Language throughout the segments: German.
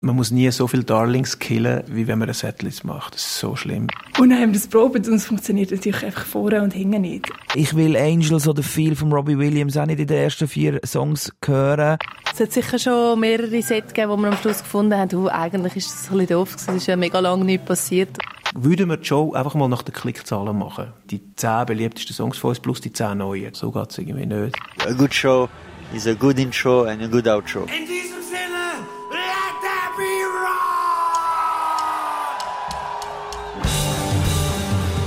Man muss nie so viele Darlings killen, wie wenn man eine Setlist macht. Das ist so schlimm. Und dann haben wir das probiert und es funktioniert natürlich einfach vorne und hinten nicht. Ich will Angels oder viel von Robbie Williams auch nicht in den ersten vier Songs hören. Es hat sicher schon mehrere Sets gegeben, wo wir am Schluss gefunden haben, oh, eigentlich ist das ein bisschen doof es ist ja mega lange nicht passiert. Würden wir die Show einfach mal nach den Klickzahlen machen? Die zehn beliebtesten Songs von uns plus die zehn neuen. So geht es irgendwie nicht. A good show is a good intro and a good outro. In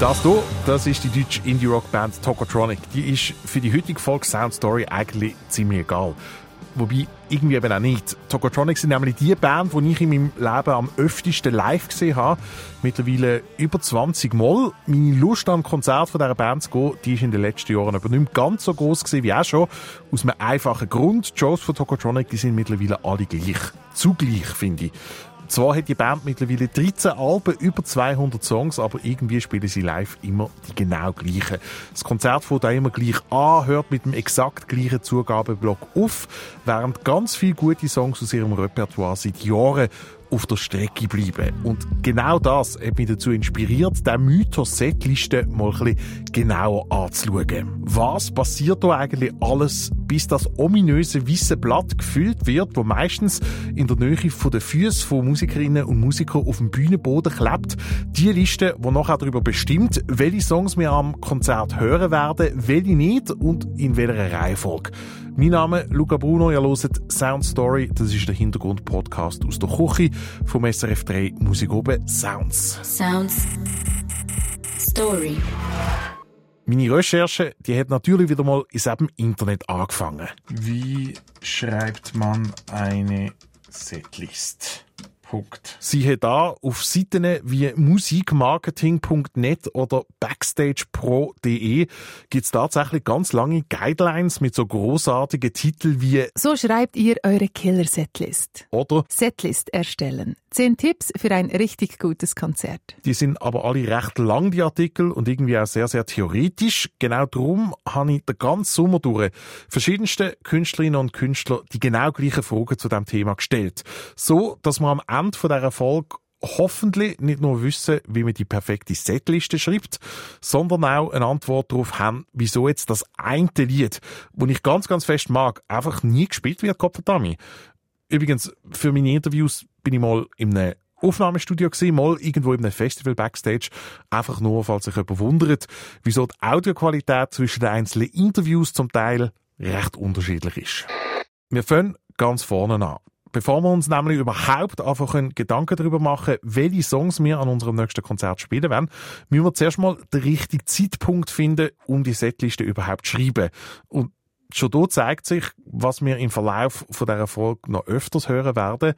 Das hier, das ist die deutsche Indie-Rock-Band Tokotronic. Die ist für die heutige Folge Sound Story eigentlich ziemlich egal. Wobei, irgendwie eben auch nicht. Tokotronic sind nämlich die Band, die ich in meinem Leben am öftesten live gesehen habe. Mittlerweile über 20 Mal. Meine Lust am Konzert von dieser Band zu gehen, die ist in den letzten Jahren aber nicht mehr ganz so groß gewesen wie auch schon. Aus einem einfachen Grund. Die Shows von Tokotronic, sind mittlerweile alle gleich. Zugleich, finde ich. Zwar hat die Band mittlerweile 13 Alben, über 200 Songs, aber irgendwie spielen sie live immer die genau gleichen. Das Konzert fängt auch immer gleich an, hört mit dem exakt gleichen Zugabeblock auf, während ganz viele gute Songs aus ihrem Repertoire seit Jahren auf der Strecke bleiben. Und genau das hat mich dazu inspiriert, den Mythos Setliste mal ein bisschen genauer anzuschauen. Was passiert da eigentlich alles, bis das ominöse weiße Blatt gefüllt wird, wo meistens in der Nähe von den Füßen von Musikerinnen und Musikern auf dem Bühnenboden klebt? Die Liste, die nachher darüber bestimmt, welche Songs wir am Konzert hören werden, welche nicht und in welcher Reihenfolge. Mein Name ist Luca Bruno, ihr hört Sound Story, das ist der Hintergrund-Podcast aus der Küche vom SRF 3 Musik oben Sounds. Sounds Story. Meine Recherche, die hat natürlich wieder mal in diesem Internet angefangen. Wie schreibt man eine Setlist? Punkt. Sie hat da auf Seiten wie musikmarketing.net oder backstagepro.de gibt's tatsächlich ganz lange Guidelines mit so großartigen Titeln wie So schreibt ihr eure Killer-Setlist. oder Setlist erstellen. Zehn Tipps für ein richtig gutes Konzert. Die sind aber alle recht lang, die Artikel, und irgendwie auch sehr, sehr theoretisch. Genau darum habe ich den ganzen Sommer durch verschiedenste Künstlerinnen und Künstler die genau gleichen Fragen zu dem Thema gestellt. So, dass wir am Ende von dieser Folge hoffentlich nicht nur wissen, wie man die perfekte Setliste schreibt, sondern auch eine Antwort darauf haben, wieso jetzt das eine Lied, das ich ganz, ganz fest mag, einfach nie gespielt wird, Kopferdami. Übrigens, für meine Interviews bin ich mal in einem Aufnahmestudio gesehen, mal irgendwo in einem Festival Backstage. Einfach nur, falls sich jemand wundert, wieso die Audioqualität zwischen den einzelnen Interviews zum Teil recht unterschiedlich ist. Wir fangen ganz vorne an. Bevor wir uns nämlich überhaupt einfach Gedanken darüber machen, welche Songs wir an unserem nächsten Konzert spielen werden, müssen wir zuerst mal den richtigen Zeitpunkt finden, um die Setliste überhaupt zu schreiben. Und schon dort zeigt sich, was wir im Verlauf von dieser Folge noch öfters hören werden.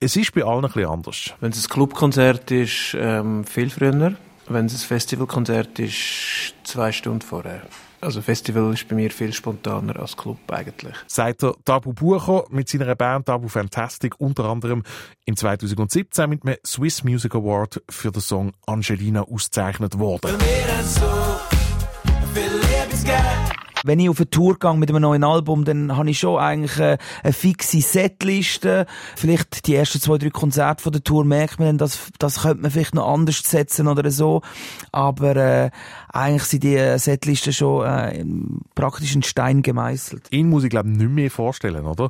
Es ist bei allen ein bisschen anders. Wenn es ein Clubkonzert ist, ähm, viel früher. Wenn es ein Festivalkonzert ist, zwei Stunden vorher. Also Festival ist bei mir viel spontaner als Club eigentlich. Sagt der Tabu Bucher mit seiner Band Tabu Fantastic unter anderem in 2017 mit einem Swiss Music Award für den Song Angelina ausgezeichnet worden. Wenn ich auf eine Tour gehe mit einem neuen Album, dann habe ich schon eigentlich äh, eine fixe Setliste. Vielleicht die ersten zwei, drei Konzerte von der Tour merkt man dann, dass das könnte man vielleicht noch anders setzen oder so. Aber äh, eigentlich sind die Setlisten schon äh, praktisch in Stein gemeißelt. Ihn muss ich glaube ich nicht mehr vorstellen, oder?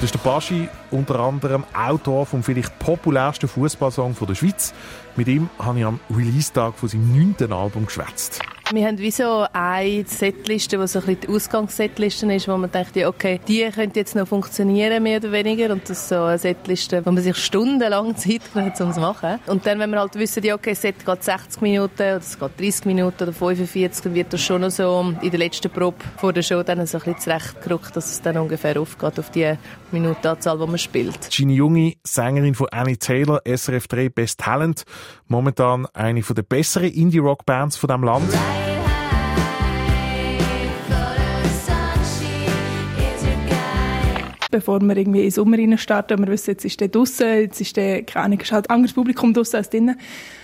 Das ist der Baschi, unter anderem Autor vom vielleicht populärsten Fußballsong der Schweiz. Mit ihm habe ich am Release-Tag von seinem neunten Album geschwätzt. Wir haben wie so eine Setliste, die so ein bisschen die Ausgangssetliste ist, wo man denkt, ja, okay, die könnte jetzt noch funktionieren, mehr oder weniger. Und das ist so eine Setliste, wo man sich stundenlang Zeit genommen hat, um es zu machen. Und dann, wenn wir halt wissen, ja, okay, das Set geht 60 Minuten, oder es geht 30 Minuten oder 45, dann wird das schon noch so in der letzten Probe vor der Show dann so ein bisschen zurechtgerückt, dass es dann ungefähr aufgeht auf die Minutenanzahl, die man spielt. Gini Jungi, Sängerin von Annie Taylor, SRF 3 Best Talent. Momentan eine der besseren Indie-Rock-Bands von diesem Land. Bevor wir irgendwie in den Sommer rein starten. Wir wissen, jetzt ist der draussen, jetzt ist der, keine Ahnung, ist halt ein anderes Publikum draussen als drinnen.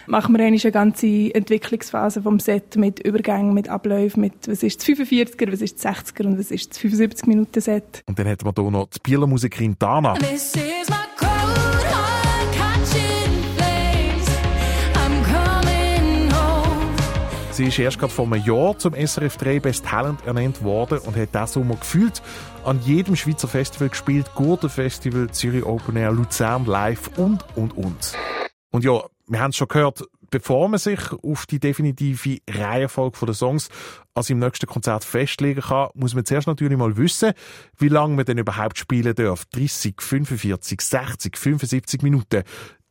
Machen wir eigentlich eine ganze Entwicklungsphase vom Set mit Übergängen, mit Abläufen, mit was ist das 45er, was ist das 60er und was ist das 75 Minuten Set. Und dann hätten wir hier noch die Bieler Musikerin Dana. Sie ist erst vor einem Jahr zum SRF 3 Best Talent ernannt worden und hat diesen Sommer gefühlt an jedem Schweizer Festival gespielt. Gurten Festival, Zürich Open Air, Luzern Live und, und, und. Und ja, wir haben es schon gehört, bevor man sich auf die definitive Reihenfolge der Songs als im nächsten Konzert festlegen kann, muss man zuerst natürlich mal wissen, wie lange man denn überhaupt spielen darf. 30, 45, 60, 75 Minuten.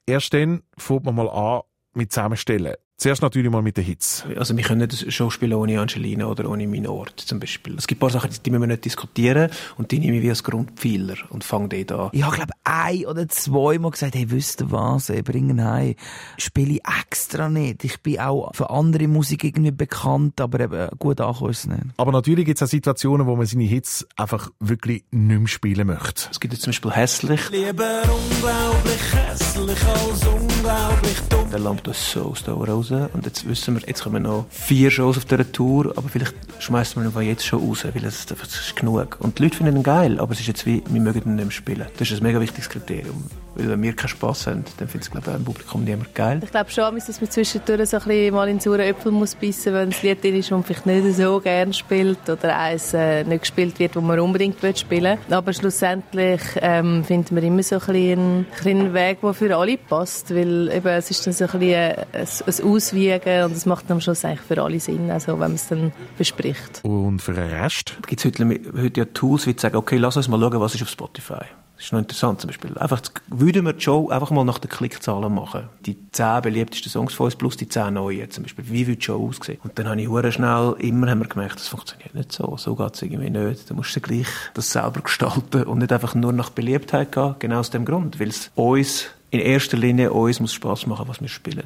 Erst dann fängt man mal an mit Zusammenstellen. Zuerst natürlich mal mit den Hits. Also wir können nicht eine Show spielen ohne Angelina oder ohne Minort zum Beispiel. Es gibt ein paar Sachen, die müssen wir nicht diskutieren und die nehme ich wie als Grundpfeiler und fange dort an. Ich habe, glaube ein oder zweimal gesagt, hey, wisst ihr was, ey, bringen heim. Spiele ich extra nicht. Ich bin auch für andere Musik irgendwie bekannt, aber eben gut ankommen ist es nicht. Aber natürlich gibt es auch Situationen, wo man seine Hits einfach wirklich nicht mehr spielen möchte. Es gibt jetzt zum Beispiel «Hässlich». Lieber unglaublich hässlich als unglaublich dumm. Der lampt uns so aus den Ohren raus. Und jetzt wissen wir, jetzt kommen noch vier Shows auf dieser Tour, aber vielleicht schmeißen wir ihn jetzt schon raus, weil es das ist genug. Und die Leute finden ihn geil, aber es ist jetzt wie, wir mögen ihn nicht mehr spielen. Das ist ein mega wichtiges Kriterium. Weil wenn wir keinen Spass haben, dann findet es, glaube ich, auch im Publikum niemand geil. Ich glaube schon, dass man zwischendurch so ein bisschen mal in sauren Äpfel muss beißen, wenn ein Lied drin ist, das man vielleicht nicht so gerne spielt oder eins äh, nicht gespielt wird, das man unbedingt will spielen will. Aber schlussendlich ähm, finden wir immer so ein bisschen einen, einen Weg, der für alle passt, weil eben, es ist dann so ein bisschen ein, ein Auswiegen und es macht am Schluss eigentlich für alle Sinn, also wenn man es dann bespricht. Und für den Rest? Gibt es heute, heute ja Tools, wie zu sagen, okay, lass uns mal schauen, was ist auf Spotify. Das ist noch interessant zum Beispiel. Einfach, würden wir die Show einfach mal nach den Klickzahlen machen. Die 10 beliebtesten Songs von uns plus die 10 neuen zum Beispiel. Wie würde die Show aussehen? Und dann habe ich hure schnell, immer haben wir gemerkt, das funktioniert nicht so. So geht es irgendwie nicht. Da musst du gleich das selber gestalten und nicht einfach nur nach Beliebtheit gehen. Genau aus dem Grund. Weil es uns, in erster Linie uns muss Spass machen, was wir spielen.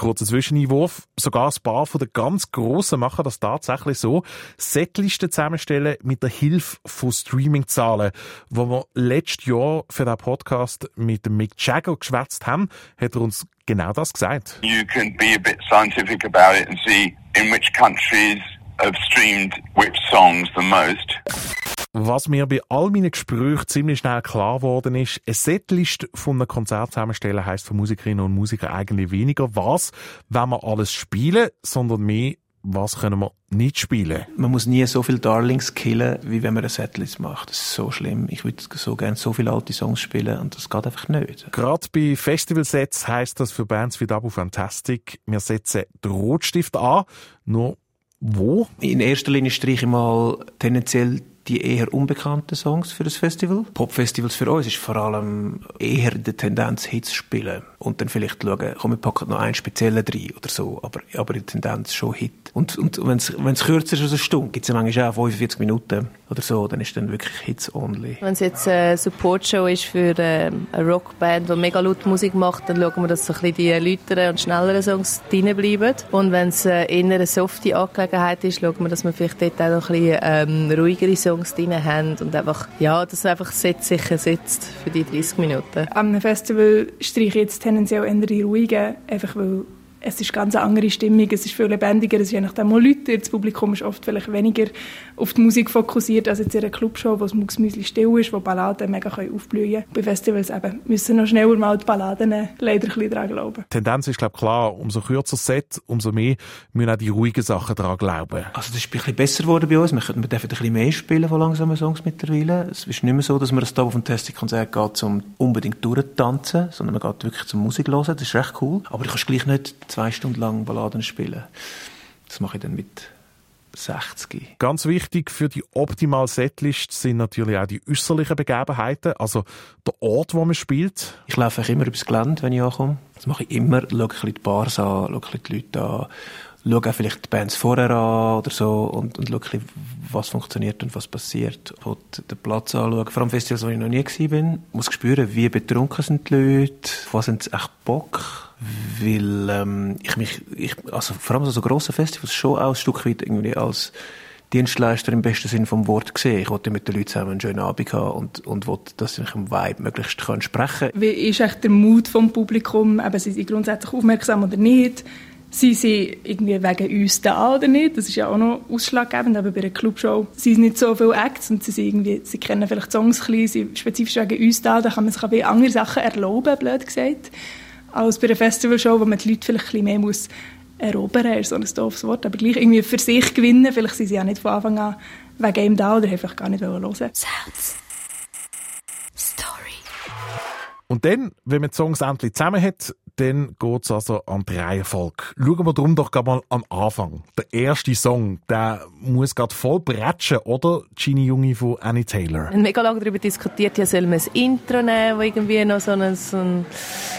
Kurzer Zwischeneinwurf. Sogar ein paar von den ganz Grossen machen das tatsächlich so. Setlisten zusammenstellen mit der Hilfe von Streaming-Zahlen. Wo wir letztes Jahr für den Podcast mit Mick Jagger geschwätzt haben, hat er uns genau das gesagt. You can be a bit scientific about it and see in which countries have streamed which songs the most. Was mir bei all meinen Gesprächen ziemlich schnell klar geworden ist, eine Setlist von einem Konzert zusammenstellen heisst für Musikerinnen und Musiker eigentlich weniger, was, wenn wir alles spielen, sondern mehr, was können wir nicht spielen. Man muss nie so viele Darlings killen, wie wenn man eine Setlist macht. Das ist so schlimm. Ich würde so gerne so viele alte Songs spielen und das geht einfach nicht. Gerade bei Festivalsets heisst das für Bands wie Dabu Fantastic, wir setzen den Rotstift an, nur wo? In erster Linie streiche ich mal tendenziell die eher unbekannten Songs für das Festival. Popfestivals für uns ist vor allem eher die Tendenz, Hits zu spielen. Und dann vielleicht schauen, komm, wir packen noch einen speziellen rein oder so. Aber, aber die Tendenz schon Hit. Und, und wenn es kürzer ist als eine Stunde, gibt es manchmal auch 45 Minuten oder so, dann ist dann wirklich Hits only. Wenn es jetzt eine Support-Show ist für äh, eine Rockband, die mega laut Musik macht, dann schauen wir, dass so ein bisschen die lauteren und schnelleren Songs drin bleiben. Und wenn es äh, eher eine softe Angelegenheit ist, schauen wir, dass wir vielleicht dort auch noch ein bisschen ähm, ruhigere Songs drin haben und einfach, ja, dass es einfach sicher sitzt für die 30 Minuten. Am Festival streiche ich jetzt tendenziell eher die ruhigen, einfach weil es ist ganz eine andere Stimmung, es ist viel lebendiger, es ist je nachdem auch Leute, das Publikum ist oft vielleicht weniger auf die Musik fokussiert als jetzt in einer Clubshow, wo das Mucksmüsli still ist, wo Balladen mega können aufblühen können. Bei Festivals eben müssen noch schneller mal die Balladen leider ein bisschen dran glauben. Die Tendenz ist, glaube ich, klar, umso kürzer das Set, umso mehr müssen auch die ruhigen Sachen daran glauben. Also das ist ein bisschen besser geworden bei uns. Wir, können, wir dürfen ein bisschen mehr spielen von langsamen Songs mittlerweile. Es ist nicht mehr so, dass man das auf ein Testing-Konzert geht, um unbedingt durchzutanzen, sondern man geht wirklich zum Musik hören. Das ist recht cool. Aber du kannst gleich nicht zwei Stunden lang Balladen spielen. Das mache ich dann mit 60. Ganz wichtig für die optimale Setlist sind natürlich auch die äußerlichen Begebenheiten, also der Ort, wo man spielt. Ich laufe immer übers Gelände, wenn ich ankomme. Das mache ich immer. Schaue ein bisschen die Bars an, schaue ein bisschen die Leute an, schaue auch vielleicht die Bands vorher an oder so und, und schaue bisschen, was funktioniert und was passiert. Und den Platz anschauen. Vor allem Festivals, wo ich noch nie. Ich muss spüren, wie betrunken sind die Leute, was haben sie echt Bock weil ähm, ich mich, ich, also vor allem so grosse Festivals schon auch ein Stück weit irgendwie als Dienstleister im besten Sinn vom Wort sehen. Ich wollte mit den Leuten zusammen einen schönen Abend haben und, und wollte, dass ich im Vibe möglichst kann sprechen Wie ist echt der Mut vom Publikum? Eben, sind sie grundsätzlich aufmerksam oder nicht? Sind sie irgendwie wegen uns da oder nicht? Das ist ja auch noch ausschlaggebend. Aber bei einer Clubshow sind es nicht so viele Acts und sie, sind irgendwie, sie kennen vielleicht Songs ein bisschen, sind spezifisch wegen uns da. Da kann man sich auch wie andere Sachen erlauben, blöd gesagt, als bei einer Festivalshow, wo man die Leute vielleicht ein bisschen mehr muss erobern muss. so ein doofes Wort. Aber gleich irgendwie für sich gewinnen. Vielleicht sind sie ja nicht von Anfang an wegen ihm da oder haben vielleicht gar nicht hören wollen. Sounds. Story. Und dann, wenn man die Songs endlich zusammen hat, dann geht's also an die Reihenfolge. Schauen wir darum doch mal am Anfang. Der erste Song, der muss gerade voll bretschen, oder? Genie Junge von Annie Taylor. Wir haben mega lange darüber diskutiert, ja, soll man ein Intro nehmen, wo irgendwie noch so ein, so ein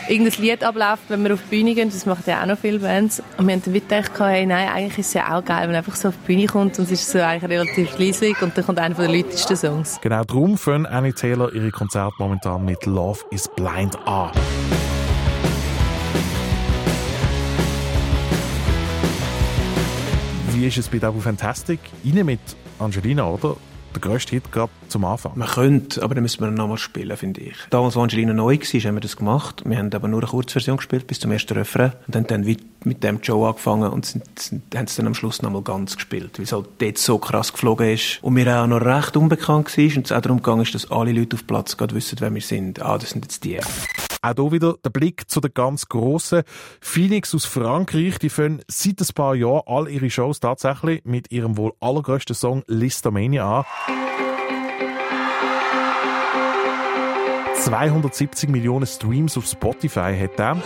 irgendein Lied abläuft, wenn wir auf die Bühne gehen. Das machen ja auch noch viele Bands. Und wir haben dann gedacht, hey, nein, eigentlich ist es ja auch geil, wenn man einfach so auf die Bühne kommt und es ist so eigentlich relativ leislich und dann kommt einer von den lautesten Songs. Genau darum fangen Annie Taylor ihre Konzerte momentan mit Love is Blind an. Wie ist es bei Double Fantastic? Rein mit Angelina, oder? Der grösste Hit gerade zum Anfang. Man könnte, aber dann müssen wir ihn nochmal spielen, finde ich. Damals, als Angelina neu war, haben wir das gemacht. Wir haben aber nur eine Kurzversion gespielt, bis zum ersten Refrain. Und dann, dann mit dem Joe angefangen und sind, sind, haben es dann am Schluss nochmal ganz gespielt, weil es halt dort so krass geflogen ist. Und mir auch noch recht unbekannt war und es auch darum ist, dass alle Leute auf Platz gerade wissen, wer wir sind. Ah, das sind jetzt die. Auch hier wieder der Blick zu der ganz grossen Phoenix aus Frankreich. Die fangen seit ein paar Jahren all ihre Shows tatsächlich mit ihrem wohl allergrößten Song Listomania an. 270 Millionen Streams auf Spotify hat er.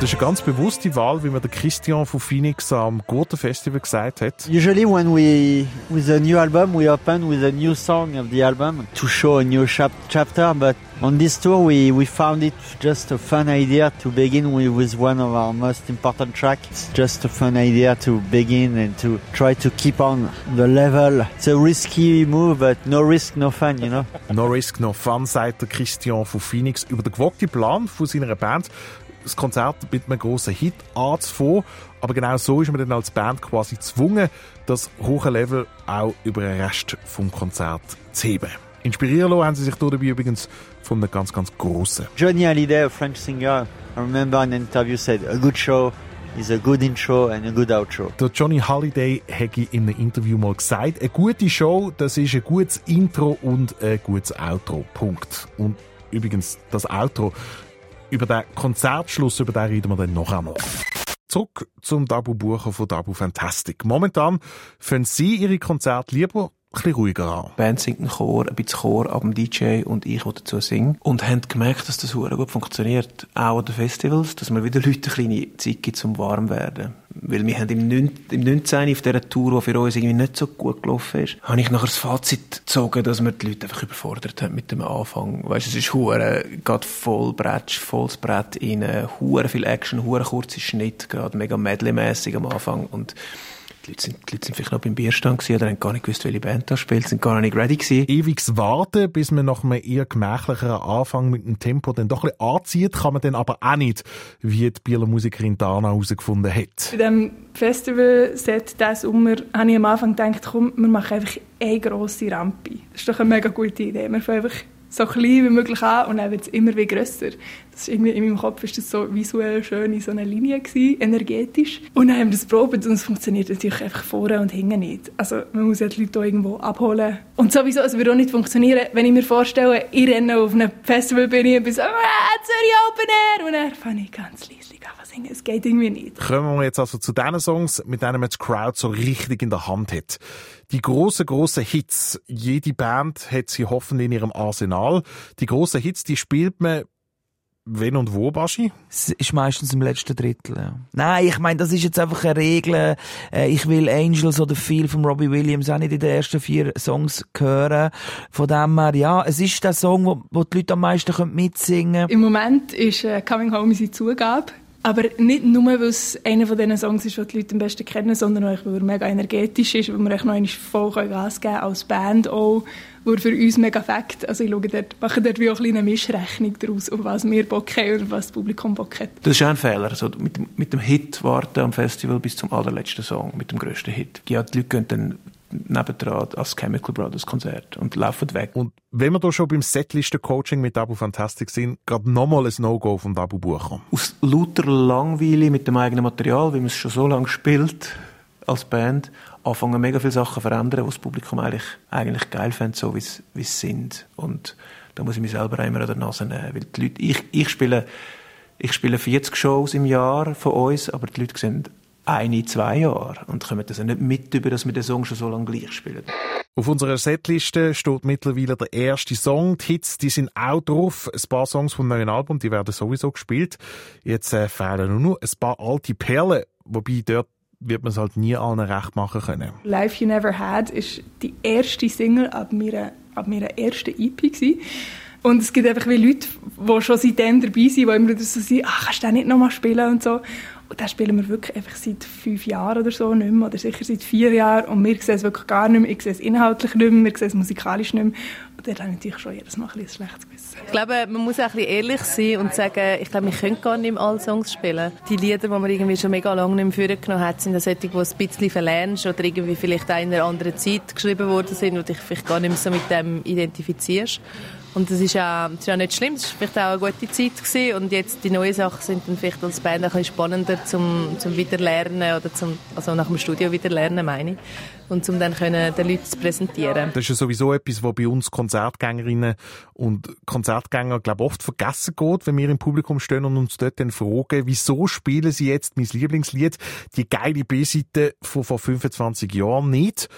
Das ist eine ganz bewusste Wahl, wie mir der Christian von Phoenix am Gurten Festival gesagt hat. Usually when we with a new album we open with a new song of the album to show a new chap chapter but on this tour we, we found it just a fun idea to begin with, with one of our most important tracks. It's just a fun idea to begin and to try to keep on the level. It's a risky move but no risk no fun, you know. No Risk, No Fun, sagt der Christian von Phoenix über den gewogten Plan von seiner Band, das Konzert mit einem grossen Hit anzufangen. Aber genau so ist man dann als Band quasi gezwungen, das hohe Level auch über den Rest vom Konzert zu heben. Inspirieren lassen haben sie sich dabei übrigens von einem ganz, ganz grossen. Johnny Hallyday, a French singer, I remember in an interview said a good show is a good intro and a good outro. Der Johnny Halliday hätte in einem Interview mal gesagt, eine gute Show, das ist ein gutes Intro und ein gutes Outro. Punkt. Und übrigens, das Outro, über den Konzertschluss, über den reden wir dann noch einmal. Zurück zum Dabu Bucher von Dabu Fantastic. Momentan fangen sie ihre Konzerte lieber bisschen ruhiger an. Die Band singt einen Chor, ein bisschen Chor ab dem DJ und ich, der dazu singe. Und haben gemerkt, dass das hure gut funktioniert. Auch an den Festivals, dass man wieder Leuten eine kleine Zeit gibt, zum warm werden. Weil wir haben im 9. im 19. auf dieser Tour, die für uns irgendwie nicht so gut gelaufen ist, habe ich nachher das Fazit gezogen, dass wir die Leute einfach überfordert haben mit dem Anfang. Weißt du, es ist hure, geht voll Brett, volles Brett rein, hure viel Action, hure kurze Schnitt, gerade mega medley-mässig am Anfang und die Leute, sind, die Leute sind vielleicht noch beim Bierstand gewesen oder haben gar nicht gewusst, welche Band da spielt, sind gar nicht ready gewesen. Ewiges Warten, bis man nach einem eher gemächlicheren Anfang mit dem Tempo dann doch ein bisschen anzieht, kann man dann aber auch nicht, wie die Bieler Musikerin Dana herausgefunden hat. Bei diesem Festival-Set diesen Sommer habe ich am Anfang gedacht, komm, wir machen einfach eine grosse Rampe. Das ist doch eine mega gute Idee. Wir fangen einfach so klein wie möglich an und dann wird es immer wie grösser. Das ist irgendwie, in meinem Kopf ist das so visuell schön in so einer Linie gewesen, energetisch. Und dann haben wir das probiert und es funktioniert natürlich einfach vorne und hinten nicht. Also man muss ja die Leute irgendwo abholen. Und sowieso, es würde auch nicht funktionieren, wenn ich mir vorstelle, ich renne auf einem Festivalbühne und bin so, ah, Zürich Open Air und dann fange ich ganz leislich an singen. Es geht irgendwie nicht. Kommen wir jetzt also zu den Songs, mit denen man die Crowd so richtig in der Hand hat. Die grossen, grossen Hits. Jede Band hat sie hoffentlich in ihrem Arsenal. Die grossen Hits, die spielt man wenn und wo, Baschi? Es ist meistens im letzten Drittel, ja. Nein, ich meine, das ist jetzt einfach eine Regel. Äh, Ich will Angels oder Feel von Robbie Williams auch nicht in den ersten vier Songs hören. Von dem her, ja, es ist der Song, wo, wo die Leute am meisten können mitsingen können. Im Moment ist äh, Coming Home unsere Zugabe. Aber nicht nur, weil es einer von diesen Songs ist, die die Leute am besten kennen, sondern auch, weil er mega energetisch ist, weil wir echt noch voll Gas geben können, als Band auch, er für uns mega fängt. Also ich schaue dort, mache dort wie auch eine Mischrechnung daraus, auf was wir Bock haben und was das Publikum Bock hat. Das ist auch ein Fehler. Also mit, mit dem Hit warten am Festival bis zum allerletzten Song, mit dem grössten Hit. Ja, die Leute gehen dann nebendran als Chemical Brothers Konzert und laufen weg. Und wenn wir da schon beim Setlisten-Coaching mit Dabu Fantastic sind, gerade nochmal ein No-Go von Dabu Bucher. Aus lauter Langweile mit dem eigenen Material, wie man es schon so lange spielt als Band, anfangen mega viele Sachen zu verändern, die das Publikum eigentlich, eigentlich geil findet, so wie es, wie es sind. Und da muss ich mich selber immer an der Nase nehmen, weil die Leute, ich, ich spiele, ich spiele 40 Shows im Jahr von uns, aber die Leute sehen eine, zwei Jahre und kommen das ja nicht mit über, dass wir den Song schon so lange gleich spielen. Auf unserer Setliste steht mittlerweile der erste Song. Die Hits, die sind auch drauf. Ein paar Songs vom neuen Album, die werden sowieso gespielt. Jetzt äh, fehlen nur noch ein paar alte Perlen, wobei dort wird man es halt nie allen recht machen können. Life You Never Had ist die erste Single ab meiner, ab meiner ersten EP gewesen. Und es gibt einfach wie Leute, die schon seitdem dabei sind, die immer so sagen, ach, kannst du den nicht nochmal spielen und so. Und den spielen wir wirklich einfach seit fünf Jahren oder so nicht mehr, oder sicher seit vier Jahren. Und wir sehen es wirklich gar nicht mehr. Ich sehe es inhaltlich nicht mehr, wir sehen es musikalisch nicht mehr. Und dort habe ich natürlich schon jedes Mal ein ein schlechtes Gewissen. Ich glaube, man muss auch ein bisschen ehrlich sein und sagen, ich glaube, wir können gar nicht mehr alle Songs spielen. Die Lieder, die man irgendwie schon mega lange nicht mehr vorgenommen hat, sind solche, die ein bisschen verlernst oder irgendwie vielleicht auch in einer anderen Zeit geschrieben worden sind und dich vielleicht gar nicht mehr so mit dem identifizierst. Und das ist auch, das ist auch nicht schlimm, es war vielleicht auch eine gute Zeit gewesen. und jetzt die neuen Sachen sind dann vielleicht als Band ein bisschen spannender zum, zum Wiederlernen oder zum, also nach dem Studio Wiederlernen, meine ich. Und um dann können den Leuten zu präsentieren. Das ist ja sowieso etwas, was bei uns Konzertgängerinnen und Konzertgänger, glaube oft vergessen geht, wenn wir im Publikum stehen und uns dort dann fragen, wieso spielen sie jetzt mein Lieblingslied, die geile B-Seite von vor 25 Jahren nicht,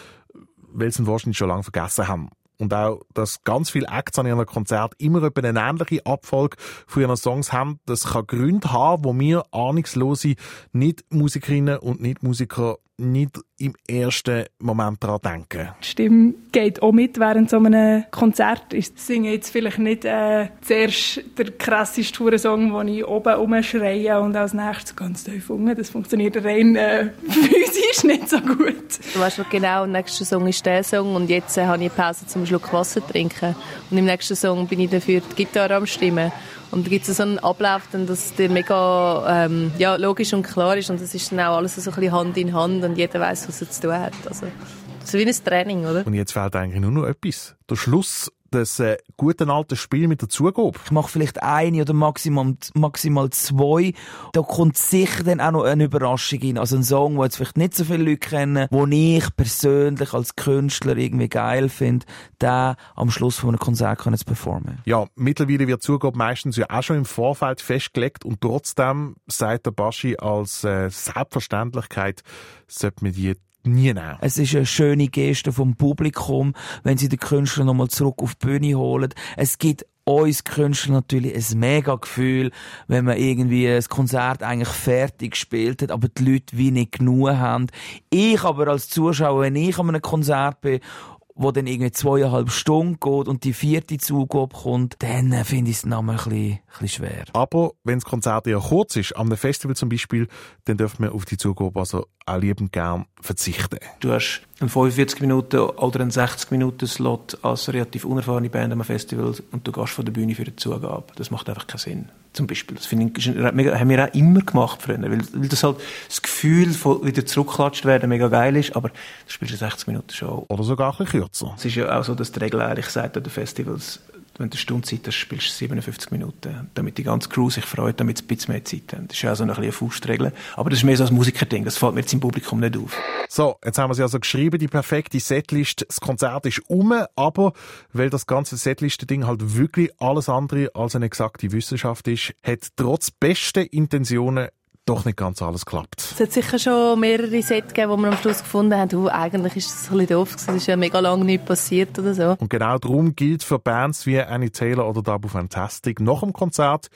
weil sie ihn wahrscheinlich schon lange vergessen haben. Und auch, dass ganz viele Acts an ihren Konzert immer eine ähnliche Abfolge von ihren Songs haben, das kann Gründe haben, wo wir ahnungslose Nicht-Musikerinnen und Nicht-Musiker nicht im ersten Moment daran denken. Die Stimme geht auch mit während so einem Konzert. Ich singe jetzt vielleicht nicht äh, zuerst der krasseste Tourensong, den ich oben rumschreie und als nächstes ganz tief unten. Das funktioniert rein äh, physisch nicht so gut. Du weißt noch genau, der nächste Song ist der Song und jetzt äh, habe ich eine Pause zum Schluck Wasser trinken. Und im nächsten Song bin ich dafür die Gitarre am Stimmen. Und da gibt es so einen Ablauf, dann, dass der mega ähm, ja, logisch und klar ist und das ist dann auch alles so ein bisschen Hand in Hand und jeder weiß, was er zu tun hat. Also, so wie ein Training, oder? Und jetzt fehlt eigentlich nur noch etwas. Der Schluss des äh, guten alten Spiels mit der Zugabe. Ich mache vielleicht eine oder maximal, maximal zwei. Da kommt sicher dann auch noch eine Überraschung rein. Also ein Song, den jetzt vielleicht nicht so viele Leute kennen, den ich persönlich als Künstler irgendwie geil finde, den am Schluss von einem Konzert können zu performen. Ja, mittlerweile wird Zugabe meistens ja auch schon im Vorfeld festgelegt und trotzdem sagt der Baschi als äh, Selbstverständlichkeit, sollte man die nie nehmen. Es ist eine schöne Geste vom Publikum, wenn sie den Künstler nochmal zurück auf die Bühne holen. Es gibt uns Künstler natürlich ein mega Gefühl, wenn man irgendwie ein Konzert eigentlich fertig gespielt hat, aber die Leute wie nicht genug haben. Ich aber als Zuschauer, wenn ich an einem Konzert bin, wo dann irgendwie zweieinhalb Stunden geht und die vierte Zugabe kommt, dann äh, finde ich es noch mal ein bisschen, ein bisschen schwer. Aber wenn das Konzert eher kurz ist, am Festival zum Beispiel, dann dürfen wir auf die Zugabe also auch liebend gern verzichten. Du hast einen 45 Minuten oder einen 60 Minuten Slot als relativ unerfahrene Band am Festival und du gehst von der Bühne für die Zugabe. Das macht einfach keinen Sinn. Zum Beispiel. Das finde ich, haben wir auch immer gemacht früher, weil, weil das halt das Gefühl von wieder zurückklatscht werden mega geil ist, aber du spielst eine 60 Minuten Show. Oder sogar ein bisschen kürzer. Es ist ja auch so, dass die Regel eigentlich sagt an den Festivals, wenn du eine Stunde Zeit hast, spielst du 57 Minuten, damit die ganze Crew sich freut, damit sie ein bisschen mehr Zeit haben. Das ist ja so eine Faustregel. Aber das ist mehr so ein Musikerding, das fällt mir jetzt im Publikum nicht auf. So, jetzt haben wir sie also geschrieben, die perfekte Setlist. Das Konzert ist um, aber weil das ganze Setliste-Ding halt wirklich alles andere als eine exakte Wissenschaft ist, hat trotz besten Intentionen doch nicht ganz alles geklappt. Es hat sicher schon mehrere Sets gegeben, wo wir am Schluss gefunden haben, oh, eigentlich ist das ein bisschen doof gewesen, es ist ja mega lange nichts passiert oder so. Und genau darum gilt für Bands wie Annie Taylor oder Double Fantastic nach dem Konzert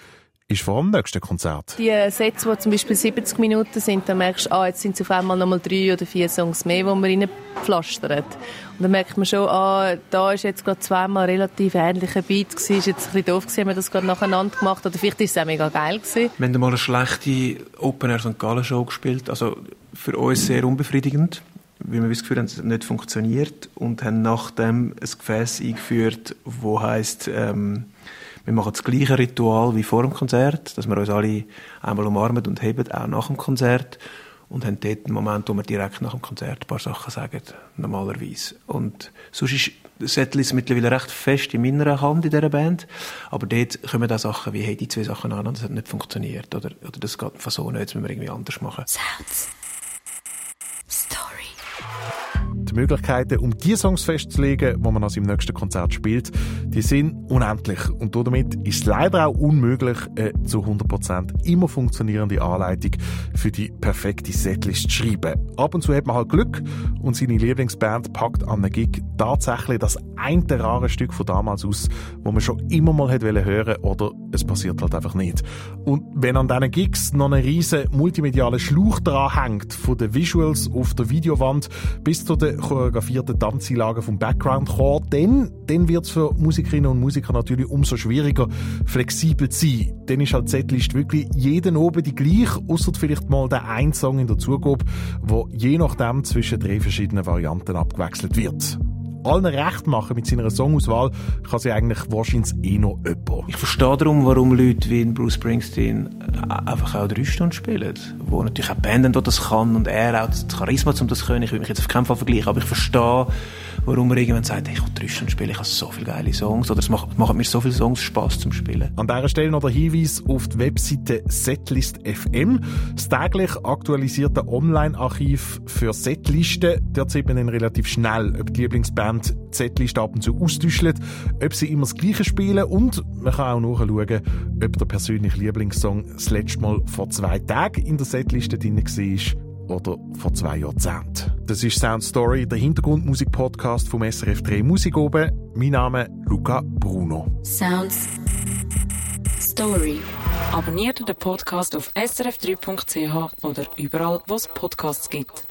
ist vor dem nächsten Konzert. Die Sets, die zum Beispiel 70 Minuten sind, dann merkst du, ah, jetzt sind es auf einmal nochmal drei oder vier Songs mehr, die man reinpflastert. Und dann merkt man schon, ah, da ist jetzt gerade zweimal relativ ähnlicher Beat gewesen, ist jetzt ein bisschen doof gewesen, haben wir das gerade nacheinander gemacht, oder vielleicht ist es auch mega geil gewesen. Wir haben mal eine schlechte Open Air St. Gallen Show gespielt, also für uns sehr unbefriedigend, weil wir das Gefühl haben, es hat nicht funktioniert und haben nachdem ein Gefäß eingeführt, wo heisst, ähm, wir machen das gleiche Ritual wie vor dem Konzert, dass wir uns alle einmal umarmen und heben, auch nach dem Konzert und haben dort einen Moment, wo wir direkt nach dem Konzert ein paar Sachen sagen, normalerweise. Und sonst ist das Setlist mittlerweile recht fest in meiner Hand in dieser Band, aber dort kommen auch Sachen wie, hey, die zwei Sachen an, das hat nicht funktioniert, oder, oder das geht einfach so nicht, das müssen wir irgendwie anders machen. Sounds. Möglichkeiten, um die Songs festzulegen, die man an seinem nächsten Konzert spielt, die sind unendlich. Und damit ist es leider auch unmöglich, eine zu 100% immer funktionierende Anleitung für die perfekte Setlist zu schreiben. Ab und zu hat man halt Glück und seine Lieblingsband packt an einem Gig tatsächlich das eine rare Stück von damals aus, wo man schon immer mal hätte hören oder es passiert halt einfach nicht. Und wenn an diesen Gigs noch ein riesen multimedialer Schlauch dran hängt, von den Visuals auf der Videowand bis zu den choreografierten Tanzeinlagen vom Background-Chor, dann, dann wird es für Musikerinnen und Musiker natürlich umso schwieriger, flexibel zu sein. Dann ist halt die Setlist wirklich jeden oben die gleich, außer vielleicht mal der ein Song in der Zugabe, wo je nachdem zwischen drei verschiedenen Varianten abgewechselt wird allen recht machen mit seiner Songauswahl, kann sie eigentlich wahrscheinlich eh noch jemand. Ich verstehe darum, warum Leute wie Bruce Springsteen einfach auch drei Stunden spielen. Wo natürlich auch Band das kann und er auch das Charisma, um das zu können. Ich will mich jetzt auf keinen Fall vergleichen, aber ich verstehe, warum er irgendwann sagt, ich will Stunden spielen, ich habe so viele geile Songs oder es macht, macht mir so viele Songs Spaß zum Spielen. An dieser Stelle noch der Hinweis auf die Webseite Setlist FM. Das täglich aktualisierte Online-Archiv für Setlisten. Dort sieht man dann relativ schnell, ob die Lieblingsband die Setliste ab und zu austauschen, ob sie immer das Gleiche spielen und man kann auch nachschauen, ob der persönliche Lieblingssong das letzte Mal vor zwei Tagen in der Setliste drin war oder vor zwei Jahrzehnten. Das ist Sound Story, der Hintergrundmusik-Podcast vom SRF 3 Musik oben. Mein Name Luca Bruno. Sounds. Story. Abonniert den Podcast auf srf3.ch oder überall, wo es Podcasts gibt.